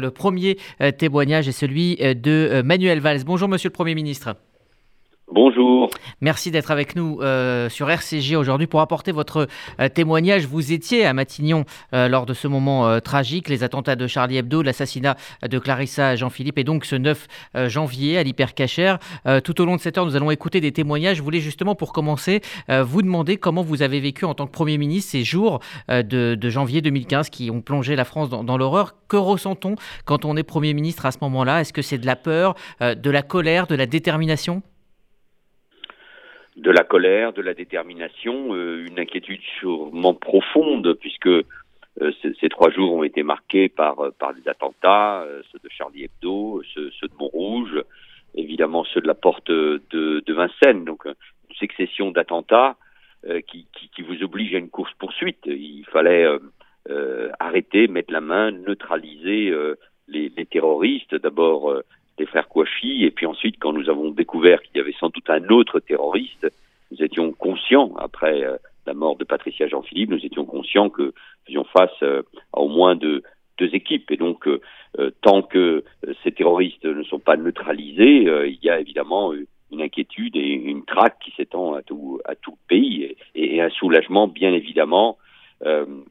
Le premier euh, témoignage est celui euh, de euh, Manuel Valls. Bonjour Monsieur le Premier ministre. Bonjour. Merci d'être avec nous euh, sur RCG aujourd'hui pour apporter votre euh, témoignage. Vous étiez à Matignon euh, lors de ce moment tragique, les attentats de Charlie Hebdo, l'assassinat de Clarissa Jean-Philippe et donc ce 9 janvier à l'hypercachère. tout au long de cette heure, nous allons écouter des témoignages. Je voulais justement pour commencer vous demander comment vous avez vécu en tant que Premier ministre ces jours de, janvier 2015 qui ont plongé la France dans, dans l'horreur. Que ressent-on quand on est Premier ministre à ce moment-là? Est-ce que c'est de la peur, de la colère, de la détermination? De la colère, de la détermination, euh, une inquiétude sûrement profonde, puisque euh, ces, trois jours ont été marqués par, euh, par des attentats, ceux de Charlie Hebdo, ceux, de Montrouge, évidemment ceux de la porte de, de Vincennes, donc une succession d'attentats qui, qui, vous oblige à une course-poursuite. Il fallait arrêter, mettre la main, neutraliser les, les terroristes, d'abord des frères Kouachi. Et puis ensuite, quand nous avons découvert qu'il y avait sans doute un autre terroriste, nous étions conscients, après euh, la mort de Patricia Jean-Philippe, nous étions conscients que nous faisions face euh, à au moins deux, équipes. Et donc, euh, tant que ces terroristes ne sont pas neutralisés, il y a évidemment une inquiétude et une traque qui s'étend à tout, le pays et, un soulagement, bien évidemment,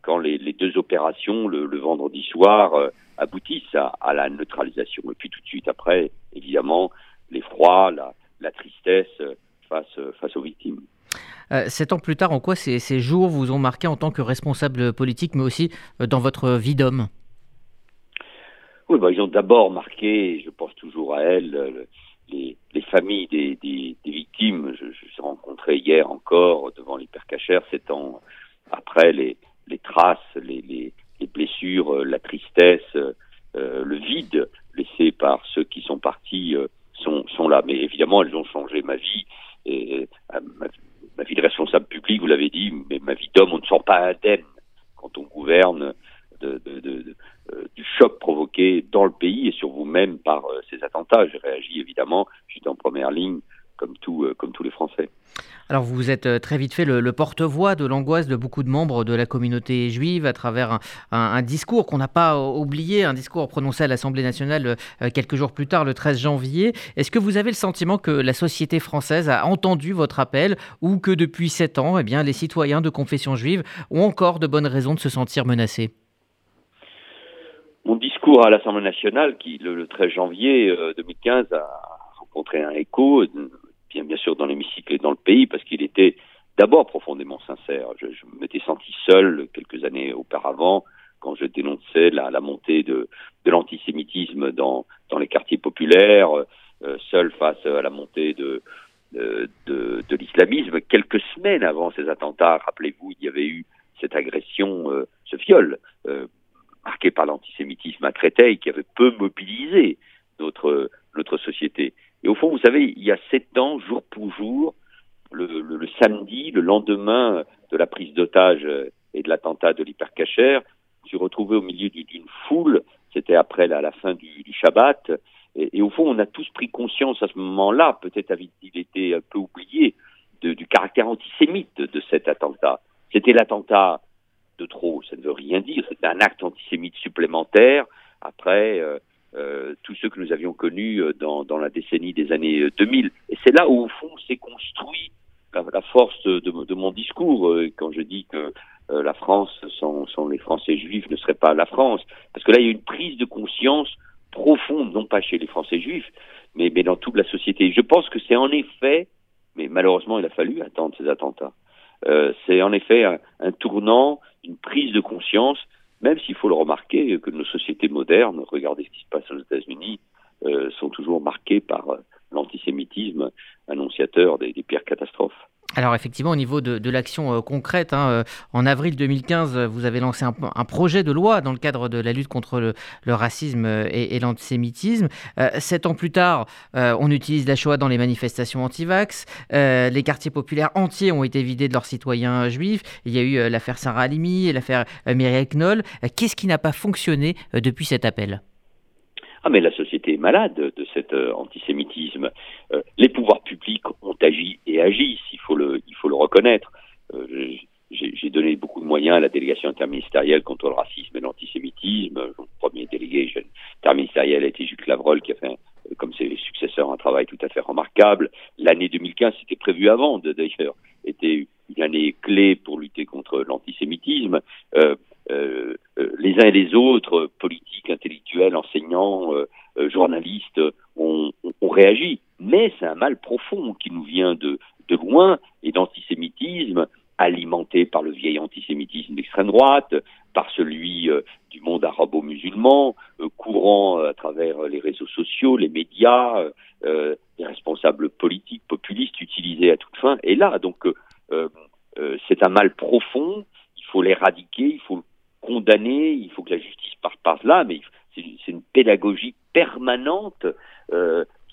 quand les, les, deux opérations le, le vendredi soir euh, aboutissent à, à, la neutralisation. Et puis tout de suite après, évidemment, l'effroi, la, la tristesse euh, face, face aux victimes. Euh, sept ans plus tard, en quoi ces, ces, jours vous ont marqué en tant que responsable politique, mais aussi dans votre vie d'homme? Oui, bah, ils ont d'abord marqué, je pense toujours à elles, les, les, familles des, des, des victimes. Je, je suis rencontré hier encore devant l'hypercachère, sept ans après, les, les traces, les, les, les, blessures, euh, la tristesse, euh, le vide laissé par ceux qui sont partis euh, sont, sont là. Mais évidemment, elles ont changé ma vie. Et, ma, ma vie de responsable public, vous l'avez dit, mais ma vie d'homme, on ne sort pas indemne quand on gouverne de, de, de, du choc provoqué dans le pays et sur vous-même par ces attentats. J'ai réagi évidemment, j'étais en première ligne comme, tout, comme tous les Français. Alors vous vous êtes euh, très vite fait le, porte-voix de l'angoisse de beaucoup de membres de la communauté juive à travers un, discours qu'on n'a pas oublié, un discours prononcé à l'Assemblée nationale euh, quelques jours plus tard, le 13 janvier. Est-ce que vous avez le sentiment que la société française a entendu votre appel ou que depuis sept ans, eh bien, les citoyens de confession juive ont encore de bonnes raisons de se sentir menacés? Mon discours à l'Assemblée nationale, qui le, 13 janvier 2015 euh, a rencontré un écho bien, sûr dans l'hémicycle et dans le pays, parce qu'il était d'abord profondément sincère. Je, m'étais senti seul quelques années auparavant quand je dénonçais la, la montée de, l'antisémitisme dans, les quartiers populaires, euh, seul face à la montée de, l'islamisme. Quelques semaines avant ces attentats, rappelez-vous, il y avait eu cette agression, euh, ce viol, euh, marqué par l'antisémitisme à Créteil, qui avait peu mobilisé notre société. Et au fond, vous savez, il y a sept ans, jour pour jour, le, le, le samedi, le lendemain de la prise d'otage euh, et de l'attentat de l'hypercachère, je suis retrouvé au milieu d'une foule, c'était après la, la fin du, du Shabbat, et, au fond, on a tous pris conscience à ce moment-là, peut-être avait-il été un peu oublié, de, du caractère antisémite de cet attentat. C'était l'attentat de trop, ça ne veut rien dire, c'était un acte antisémite supplémentaire. Après euh, euh, tous ceux que nous avions connus euh, dans, la décennie des années 2000. Euh, Et c'est là où, au fond, s'est construit la, la, force de, mon discours quand je dis que la France sans, les Français juifs ne serait pas la France. Parce que là, il y a une prise de conscience profonde, non pas chez les Français juifs, mais, dans toute la société. Je pense que c'est en effet, mais malheureusement, il a fallu attendre ces attentats. C'est en effet un, tournant, une prise de conscience même s'il faut le remarquer que nos sociétés modernes, regardez ce qui se passe aux États-Unis, euh, sont toujours marquées par euh, l'antisémitisme annonciateur des, des pires catastrophes. Alors effectivement, au niveau de, l'action euh, concrète, hein, euh, en avril 2015, vous avez lancé un, projet de loi dans le cadre de la lutte contre le, racisme et, l'antisémitisme. Euh, sept ans plus tard, euh, on utilise la Shoah dans les manifestations anti-vax. Euh, les quartiers populaires entiers ont été vidés de leurs citoyens juifs. Il y a eu l'affaire Sarah et l'affaire Mireille Knoll. Qu'est-ce qui n'a pas fonctionné depuis cet appel? Ah mais la société est malade de cet euh, antisémitisme. Euh, les pouvoirs publics ont agi et agissent, il faut le, il faut le Euh, j'ai donné beaucoup de moyens à la délégation interministérielle contre le racisme et l'antisémitisme. Le premier délégué interministériel a été Jules Lavrol, qui a fait, comme ses successeurs, un travail tout à fait remarquable. L'année 2015, c'était prévu avant, d'ailleurs, était une année clé pour lutter contre l'antisémitisme. Euh, euh, euh les uns et les autres, politiques, intellectuels, enseignants, euh, euh, journalistes, ont, réagi. Mais c'est un mal profond qui nous vient de, de loin et d'antisémitisme alimenté par le vieil antisémitisme d'extrême droite, par celui euh, du monde arabo-musulman, euh, courant à travers les réseaux sociaux, les médias, euh, les responsables politiques populistes utilisés à toute fin. Et là, donc, c'est un mal profond. Il faut l'éradiquer, il faut le condamner, il faut que la justice parte par là, mais c'est une pédagogie permanente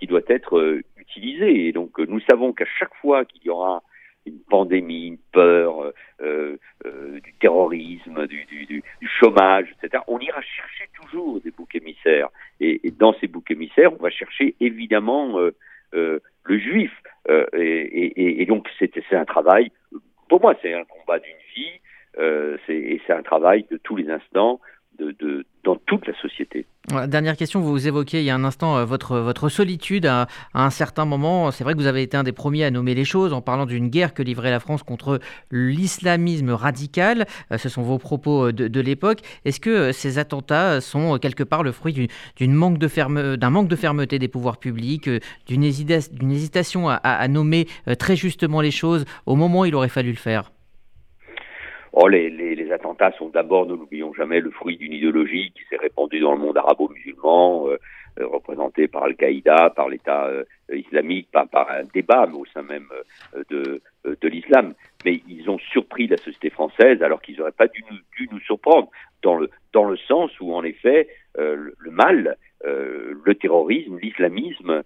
qui doit être utilisée. Et donc, nous savons qu'à chaque fois qu'il y aura une pandémie, une peur, euh, euh, du terrorisme, du, chômage, etc. On ira chercher toujours des boucs émissaires. Et, dans ces boucs émissaires, on va chercher évidemment euh, euh le juif. Euh, et, et, et, donc c'est un travail, pour moi c'est un combat d'une vie, et c'est un travail de tous les instants dans toute la société. Dernière question, vous évoquiez il y a un instant euh, votre, solitude à, un certain moment. C'est vrai que vous avez été un des premiers à nommer les choses en parlant d'une guerre que livrait la France contre l'islamisme radical. Euh, ce sont vos propos euh, de, l'époque. Est-ce que ces attentats sont quelque part le fruit d'une manque, de fermeté des pouvoirs publics, d'une hésitation à nommer très justement les choses au moment où il aurait fallu le faire? Oh, les, les, les, attentats sont d'abord, ne l'oublions jamais, le fruit d'une idéologie qui s'est répandue dans le monde arabo-musulman, euh, euh représentée par Al-Qaïda, par l'État euh, islamique, par, par, un débat, mais au sein même euh, de, de l'islam. Mais ils ont surpris la société française alors qu'ils n'auraient pas dû nous, dû nous, surprendre, dans le, dans le sens où, en effet, le, le, mal, le terrorisme, l'islamisme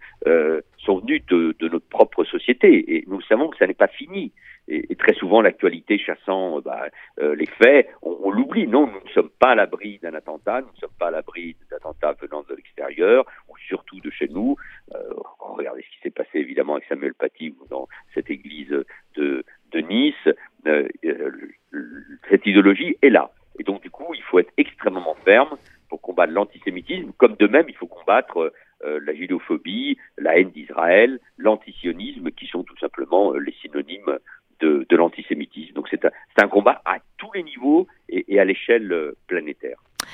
sont venus de, notre propre société. Et nous savons que ça n'est pas fini et, très souvent l'actualité chassant euh, bah, euh, les faits, on, l'oublie. Non, nous ne sommes pas à l'abri d'un attentat, nous ne sommes pas à l'abri d'attentats venant de l'extérieur, ou surtout de chez nous. Euh, regardez ce qui s'est passé évidemment avec Samuel Paty dans cette église de, Nice. Cette idéologie est là. Et donc du coup, il faut être extrêmement ferme pour combattre l'antisémitisme, comme de même il faut combattre euh, la judophobie, la haine d'Israël, l'antisionisme, qui sont tout simplement les synonymes de, de l'antisémitisme. Donc c'est un, combat à tous les niveaux et, et à l'échelle euh, planétaire.